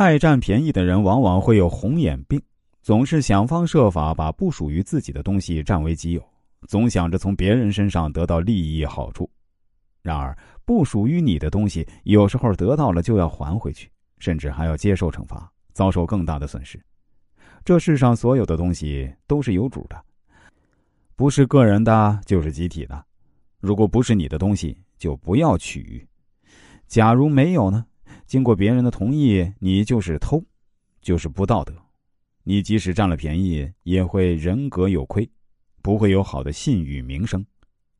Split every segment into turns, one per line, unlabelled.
爱占便宜的人往往会有红眼病，总是想方设法把不属于自己的东西占为己有，总想着从别人身上得到利益好处。然而，不属于你的东西，有时候得到了就要还回去，甚至还要接受惩罚，遭受更大的损失。这世上所有的东西都是有主的，不是个人的，就是集体的。如果不是你的东西，就不要取。假如没有呢？经过别人的同意，你就是偷，就是不道德。你即使占了便宜，也会人格有亏，不会有好的信誉名声。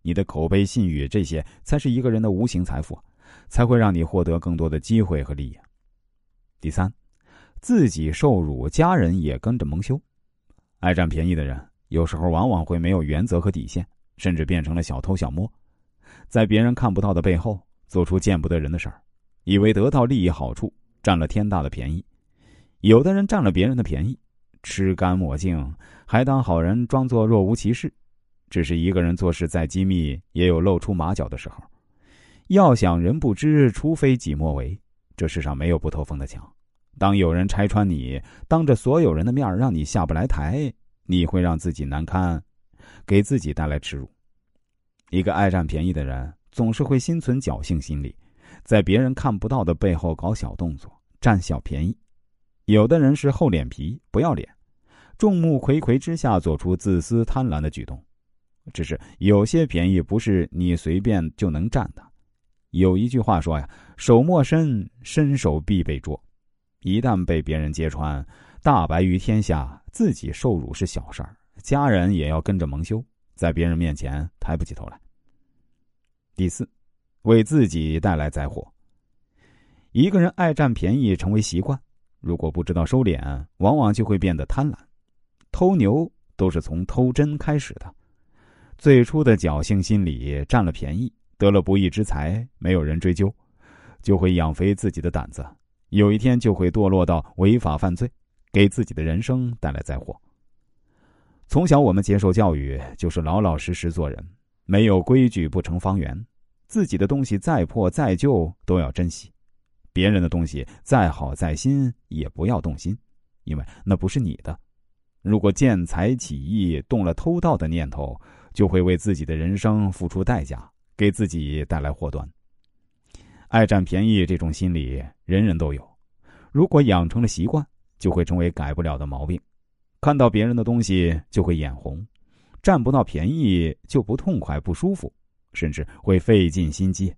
你的口碑、信誉，这些才是一个人的无形财富，才会让你获得更多的机会和利益。第三，自己受辱，家人也跟着蒙羞。爱占便宜的人，有时候往往会没有原则和底线，甚至变成了小偷小摸，在别人看不到的背后，做出见不得人的事儿。以为得到利益好处，占了天大的便宜。有的人占了别人的便宜，吃干抹净，还当好人，装作若无其事。只是一个人做事再机密，也有露出马脚的时候。要想人不知，除非己莫为。这世上没有不透风的墙。当有人拆穿你，当着所有人的面让你下不来台，你会让自己难堪，给自己带来耻辱。一个爱占便宜的人，总是会心存侥幸心理。在别人看不到的背后搞小动作，占小便宜。有的人是厚脸皮、不要脸，众目睽睽之下做出自私贪婪的举动。只是有些便宜不是你随便就能占的。有一句话说呀：“手莫伸，伸手必被捉。”一旦被别人揭穿，大白于天下，自己受辱是小事儿，家人也要跟着蒙羞，在别人面前抬不起头来。第四。为自己带来灾祸。一个人爱占便宜成为习惯，如果不知道收敛，往往就会变得贪婪。偷牛都是从偷针开始的，最初的侥幸心理，占了便宜，得了不义之财，没有人追究，就会养肥自己的胆子，有一天就会堕落到违法犯罪，给自己的人生带来灾祸。从小我们接受教育就是老老实实做人，没有规矩不成方圆。自己的东西再破再旧都要珍惜，别人的东西再好再新也不要动心，因为那不是你的。如果见财起意，动了偷盗的念头，就会为自己的人生付出代价，给自己带来祸端。爱占便宜这种心理，人人都有。如果养成了习惯，就会成为改不了的毛病。看到别人的东西就会眼红，占不到便宜就不痛快不舒服。甚至会费尽心机。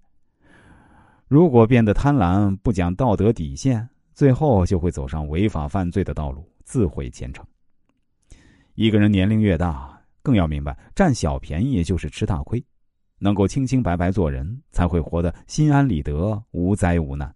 如果变得贪婪，不讲道德底线，最后就会走上违法犯罪的道路，自毁前程。一个人年龄越大，更要明白，占小便宜就是吃大亏。能够清清白白做人，才会活得心安理得，无灾无难。